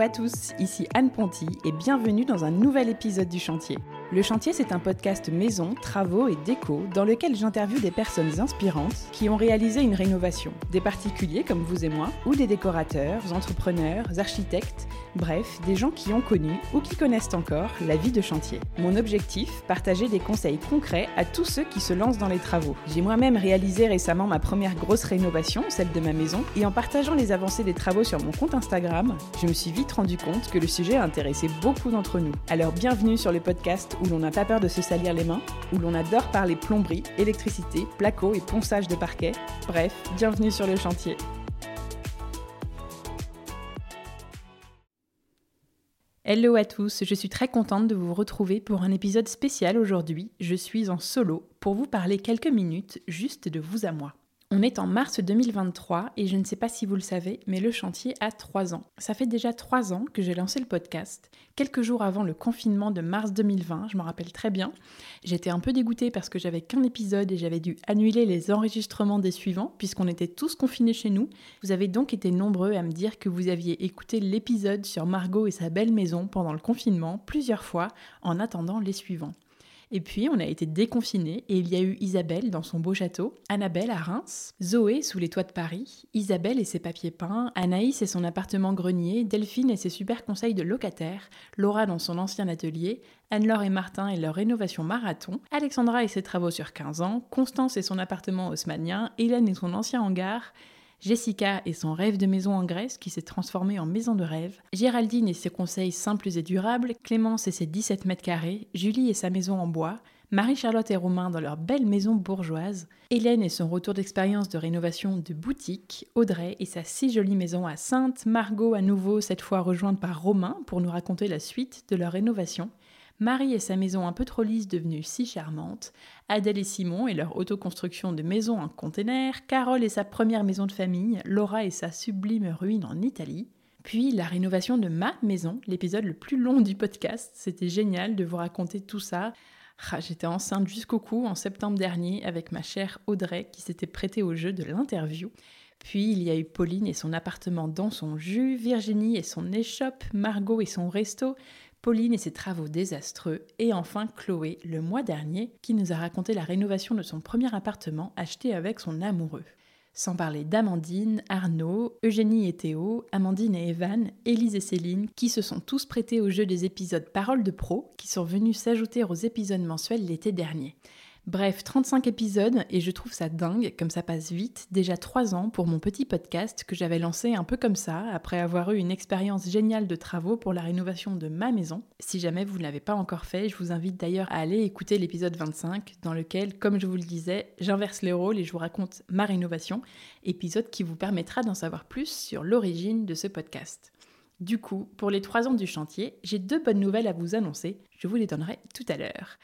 Hello à tous, ici Anne Ponty et bienvenue dans un nouvel épisode du chantier. Le chantier, c'est un podcast maison, travaux et déco dans lequel j'interviewe des personnes inspirantes qui ont réalisé une rénovation. Des particuliers comme vous et moi, ou des décorateurs, entrepreneurs, architectes, bref, des gens qui ont connu ou qui connaissent encore la vie de chantier. Mon objectif, partager des conseils concrets à tous ceux qui se lancent dans les travaux. J'ai moi-même réalisé récemment ma première grosse rénovation, celle de ma maison, et en partageant les avancées des travaux sur mon compte Instagram, je me suis vite rendu compte que le sujet intéressait beaucoup d'entre nous. Alors bienvenue sur le podcast où l'on n'a pas peur de se salir les mains, où l'on adore parler plomberie, électricité, placo et ponçage de parquet. Bref, bienvenue sur le chantier. Hello à tous, je suis très contente de vous retrouver pour un épisode spécial aujourd'hui. Je suis en solo pour vous parler quelques minutes juste de vous à moi. On est en mars 2023 et je ne sais pas si vous le savez, mais le chantier a trois ans. Ça fait déjà trois ans que j'ai lancé le podcast, quelques jours avant le confinement de mars 2020, je m'en rappelle très bien. J'étais un peu dégoûtée parce que j'avais qu'un épisode et j'avais dû annuler les enregistrements des suivants puisqu'on était tous confinés chez nous. Vous avez donc été nombreux à me dire que vous aviez écouté l'épisode sur Margot et sa belle maison pendant le confinement plusieurs fois en attendant les suivants. Et puis, on a été déconfinés et il y a eu Isabelle dans son beau château, Annabelle à Reims, Zoé sous les toits de Paris, Isabelle et ses papiers peints, Anaïs et son appartement grenier, Delphine et ses super conseils de locataire, Laura dans son ancien atelier, Anne-Laure et Martin et leur rénovation marathon, Alexandra et ses travaux sur 15 ans, Constance et son appartement haussmanien, Hélène et son ancien hangar, Jessica et son rêve de maison en Grèce qui s'est transformé en maison de rêve, Géraldine et ses conseils simples et durables, Clémence et ses 17 mètres carrés, Julie et sa maison en bois, Marie-Charlotte et Romain dans leur belle maison bourgeoise, Hélène et son retour d'expérience de rénovation de boutique, Audrey et sa si jolie maison à Sainte, Margot à nouveau cette fois rejointe par Romain pour nous raconter la suite de leur rénovation, Marie et sa maison un peu trop lisse devenue si charmante, Adèle et Simon et leur autoconstruction de maison en container, Carole et sa première maison de famille, Laura et sa sublime ruine en Italie, puis la rénovation de ma maison, l'épisode le plus long du podcast. C'était génial de vous raconter tout ça. Ah, j'étais enceinte jusqu'au cou en septembre dernier avec ma chère Audrey qui s'était prêtée au jeu de l'interview. Puis il y a eu Pauline et son appartement dans son jus, Virginie et son échoppe, Margot et son resto, Pauline et ses travaux désastreux, et enfin Chloé, le mois dernier, qui nous a raconté la rénovation de son premier appartement acheté avec son amoureux. Sans parler d'Amandine, Arnaud, Eugénie et Théo, Amandine et Evan, Élise et Céline, qui se sont tous prêtés au jeu des épisodes Paroles de Pro, qui sont venus s'ajouter aux épisodes mensuels l'été dernier. Bref, 35 épisodes et je trouve ça dingue comme ça passe vite. Déjà 3 ans pour mon petit podcast que j'avais lancé un peu comme ça après avoir eu une expérience géniale de travaux pour la rénovation de ma maison. Si jamais vous ne l'avez pas encore fait, je vous invite d'ailleurs à aller écouter l'épisode 25 dans lequel, comme je vous le disais, j'inverse les rôles et je vous raconte ma rénovation, épisode qui vous permettra d'en savoir plus sur l'origine de ce podcast. Du coup, pour les 3 ans du chantier, j'ai deux bonnes nouvelles à vous annoncer. Je vous les donnerai tout à l'heure.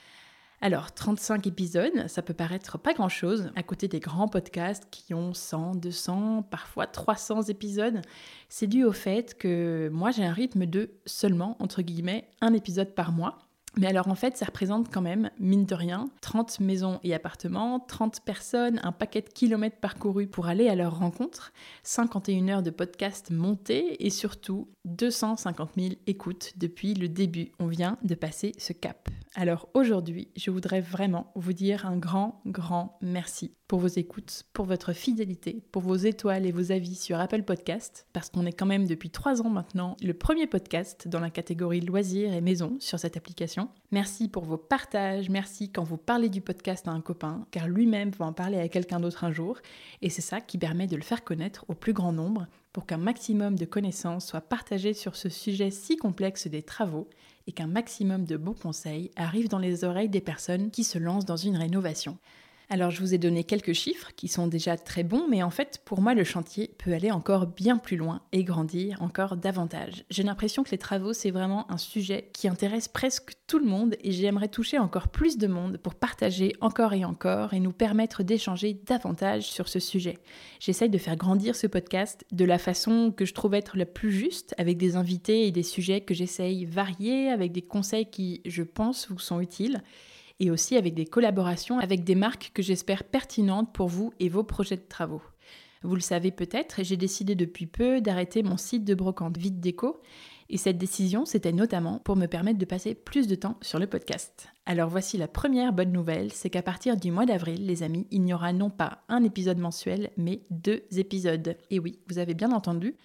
Alors, 35 épisodes, ça peut paraître pas grand-chose à côté des grands podcasts qui ont 100, 200, parfois 300 épisodes. C'est dû au fait que moi j'ai un rythme de seulement, entre guillemets, un épisode par mois. Mais alors en fait, ça représente quand même, mine de rien, 30 maisons et appartements, 30 personnes, un paquet de kilomètres parcourus pour aller à leur rencontre, 51 heures de podcast montés et surtout 250 000 écoutes depuis le début. On vient de passer ce cap. Alors aujourd'hui, je voudrais vraiment vous dire un grand, grand merci pour vos écoutes, pour votre fidélité, pour vos étoiles et vos avis sur Apple Podcast, parce qu'on est quand même depuis trois ans maintenant le premier podcast dans la catégorie loisirs et maison sur cette application. Merci pour vos partages, merci quand vous parlez du podcast à un copain, car lui-même va en parler à quelqu'un d'autre un jour, et c'est ça qui permet de le faire connaître au plus grand nombre pour qu'un maximum de connaissances soient partagées sur ce sujet si complexe des travaux et qu'un maximum de bons conseils arrivent dans les oreilles des personnes qui se lancent dans une rénovation. Alors je vous ai donné quelques chiffres qui sont déjà très bons, mais en fait pour moi le chantier peut aller encore bien plus loin et grandir encore davantage. J'ai l'impression que les travaux c'est vraiment un sujet qui intéresse presque tout le monde et j'aimerais toucher encore plus de monde pour partager encore et encore et nous permettre d'échanger davantage sur ce sujet. J'essaye de faire grandir ce podcast de la façon que je trouve être la plus juste, avec des invités et des sujets que j'essaye variés, avec des conseils qui je pense vous sont utiles et aussi avec des collaborations avec des marques que j'espère pertinentes pour vous et vos projets de travaux. Vous le savez peut-être, j'ai décidé depuis peu d'arrêter mon site de brocante Vite Déco Et cette décision, c'était notamment pour me permettre de passer plus de temps sur le podcast. Alors voici la première bonne nouvelle, c'est qu'à partir du mois d'avril, les amis, il n'y aura non pas un épisode mensuel, mais deux épisodes. Et oui, vous avez bien entendu,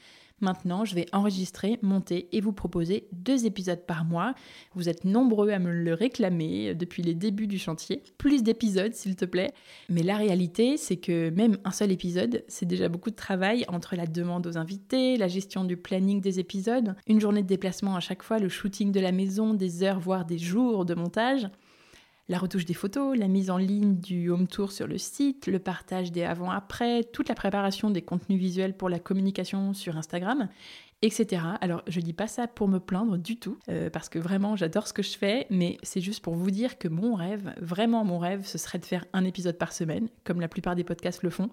Maintenant, je vais enregistrer, monter et vous proposer deux épisodes par mois. Vous êtes nombreux à me le réclamer depuis les débuts du chantier. Plus d'épisodes, s'il te plaît. Mais la réalité, c'est que même un seul épisode, c'est déjà beaucoup de travail entre la demande aux invités, la gestion du planning des épisodes, une journée de déplacement à chaque fois, le shooting de la maison, des heures, voire des jours de montage la retouche des photos, la mise en ligne du home tour sur le site, le partage des avant-après, toute la préparation des contenus visuels pour la communication sur Instagram, etc. Alors je dis pas ça pour me plaindre du tout, euh, parce que vraiment j'adore ce que je fais, mais c'est juste pour vous dire que mon rêve, vraiment mon rêve, ce serait de faire un épisode par semaine, comme la plupart des podcasts le font.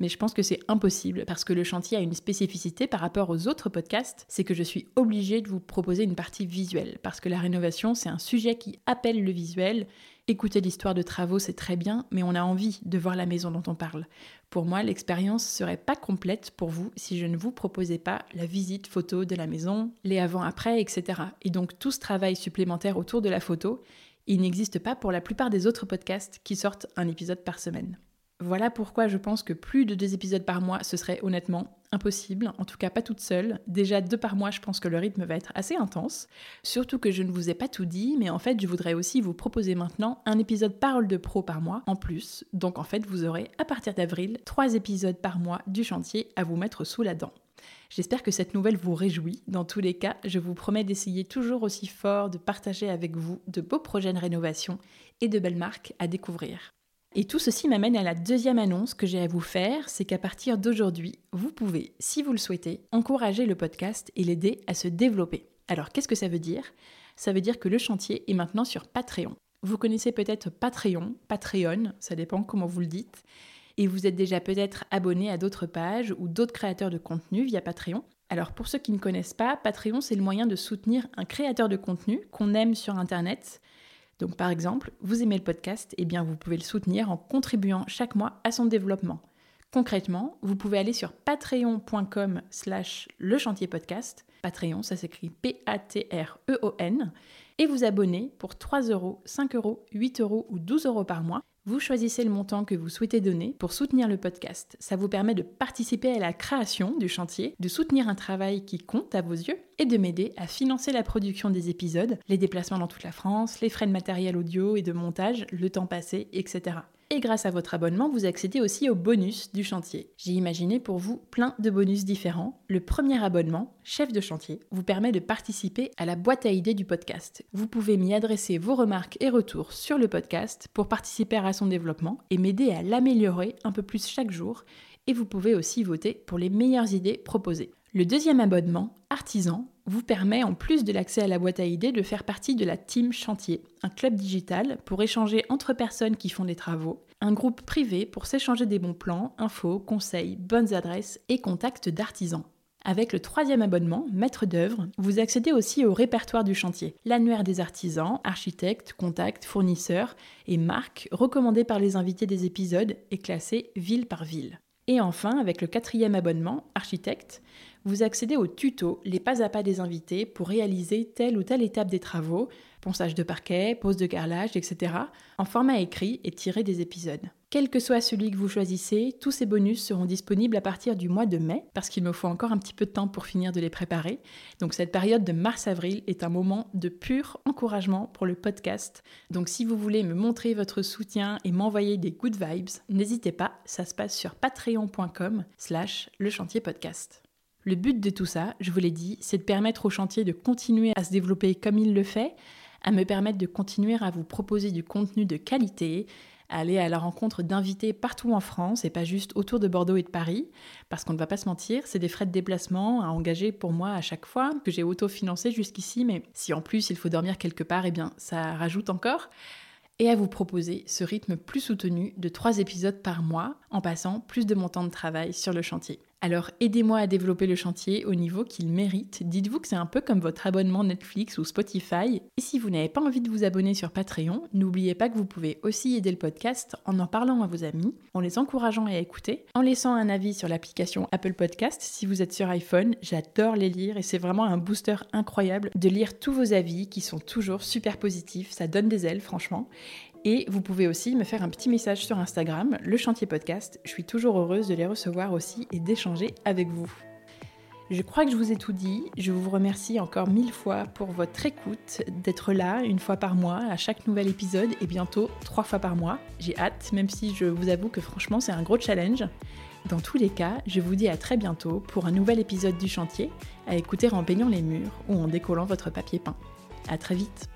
Mais je pense que c'est impossible parce que le chantier a une spécificité par rapport aux autres podcasts, c'est que je suis obligée de vous proposer une partie visuelle, parce que la rénovation c'est un sujet qui appelle le visuel Écouter l'histoire de travaux, c'est très bien, mais on a envie de voir la maison dont on parle. Pour moi, l'expérience serait pas complète pour vous si je ne vous proposais pas la visite photo de la maison, les avant-après, etc. Et donc tout ce travail supplémentaire autour de la photo, il n'existe pas pour la plupart des autres podcasts qui sortent un épisode par semaine. Voilà pourquoi je pense que plus de deux épisodes par mois, ce serait honnêtement impossible, en tout cas pas toute seule. Déjà deux par mois, je pense que le rythme va être assez intense. Surtout que je ne vous ai pas tout dit, mais en fait, je voudrais aussi vous proposer maintenant un épisode parole de pro par mois en plus. Donc en fait, vous aurez à partir d'avril trois épisodes par mois du chantier à vous mettre sous la dent. J'espère que cette nouvelle vous réjouit. Dans tous les cas, je vous promets d'essayer toujours aussi fort de partager avec vous de beaux projets de rénovation et de belles marques à découvrir. Et tout ceci m'amène à la deuxième annonce que j'ai à vous faire, c'est qu'à partir d'aujourd'hui, vous pouvez, si vous le souhaitez, encourager le podcast et l'aider à se développer. Alors qu'est-ce que ça veut dire? Ça veut dire que le chantier est maintenant sur Patreon. Vous connaissez peut-être Patreon, Patreon, ça dépend comment vous le dites, et vous êtes déjà peut-être abonné à d'autres pages ou d'autres créateurs de contenu via Patreon. Alors pour ceux qui ne connaissent pas, Patreon c'est le moyen de soutenir un créateur de contenu qu'on aime sur Internet donc par exemple, vous aimez le podcast, et eh bien vous pouvez le soutenir en contribuant chaque mois à son développement. Concrètement, vous pouvez aller sur patreon.com slash le chantier podcast, Patreon, ça s'écrit P-A-T-R-E-O-N, et vous abonner pour 3 euros, 5 euros, 8 euros ou 12 euros par mois vous choisissez le montant que vous souhaitez donner pour soutenir le podcast. Ça vous permet de participer à la création du chantier, de soutenir un travail qui compte à vos yeux et de m'aider à financer la production des épisodes, les déplacements dans toute la France, les frais de matériel audio et de montage, le temps passé, etc. Et grâce à votre abonnement, vous accédez aussi aux bonus du chantier. J'ai imaginé pour vous plein de bonus différents. Le premier abonnement, chef de chantier, vous permet de participer à la boîte à idées du podcast. Vous pouvez m'y adresser vos remarques et retours sur le podcast pour participer à son développement et m'aider à l'améliorer un peu plus chaque jour. Et vous pouvez aussi voter pour les meilleures idées proposées. Le deuxième abonnement, Artisan, vous permet, en plus de l'accès à la boîte à idées, de faire partie de la Team Chantier, un club digital pour échanger entre personnes qui font des travaux, un groupe privé pour s'échanger des bons plans, infos, conseils, bonnes adresses et contacts d'artisans. Avec le troisième abonnement, maître d'œuvre, vous accédez aussi au répertoire du chantier, l'annuaire des artisans, architectes, contacts, fournisseurs et marques recommandées par les invités des épisodes et classées ville par ville. Et enfin, avec le quatrième abonnement, architecte, vous accédez au tuto, les pas à pas des invités pour réaliser telle ou telle étape des travaux, ponçage de parquet, pose de carrelage, etc., en format écrit et tiré des épisodes. Quel que soit celui que vous choisissez, tous ces bonus seront disponibles à partir du mois de mai, parce qu'il me faut encore un petit peu de temps pour finir de les préparer. Donc cette période de mars-avril est un moment de pur encouragement pour le podcast. Donc si vous voulez me montrer votre soutien et m'envoyer des good vibes, n'hésitez pas, ça se passe sur patreon.com slash le chantier podcast. Le but de tout ça, je vous l'ai dit, c'est de permettre au chantier de continuer à se développer comme il le fait, à me permettre de continuer à vous proposer du contenu de qualité, à aller à la rencontre d'invités partout en France et pas juste autour de Bordeaux et de Paris, parce qu'on ne va pas se mentir, c'est des frais de déplacement à engager pour moi à chaque fois, que j'ai auto-financé jusqu'ici, mais si en plus il faut dormir quelque part, eh bien ça rajoute encore et à vous proposer ce rythme plus soutenu de 3 épisodes par mois en passant plus de mon temps de travail sur le chantier. Alors aidez-moi à développer le chantier au niveau qu'il mérite. Dites-vous que c'est un peu comme votre abonnement Netflix ou Spotify. Et si vous n'avez pas envie de vous abonner sur Patreon, n'oubliez pas que vous pouvez aussi aider le podcast en en parlant à vos amis, en les encourageant à écouter, en laissant un avis sur l'application Apple Podcast si vous êtes sur iPhone. J'adore les lire et c'est vraiment un booster incroyable de lire tous vos avis qui sont toujours super positifs. Ça donne des ailes franchement. Et vous pouvez aussi me faire un petit message sur Instagram, le chantier podcast. Je suis toujours heureuse de les recevoir aussi et d'échanger avec vous. Je crois que je vous ai tout dit. Je vous remercie encore mille fois pour votre écoute, d'être là une fois par mois à chaque nouvel épisode et bientôt trois fois par mois. J'ai hâte, même si je vous avoue que franchement c'est un gros challenge. Dans tous les cas, je vous dis à très bientôt pour un nouvel épisode du chantier à écouter en peignant les murs ou en décollant votre papier peint. À très vite